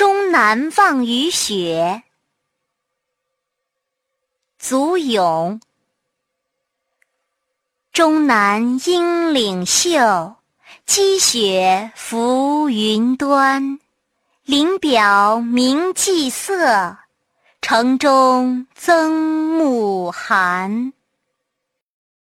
终南望雨雪。祖咏终南阴岭秀积雪浮云端。林表明霁色城中增暮寒。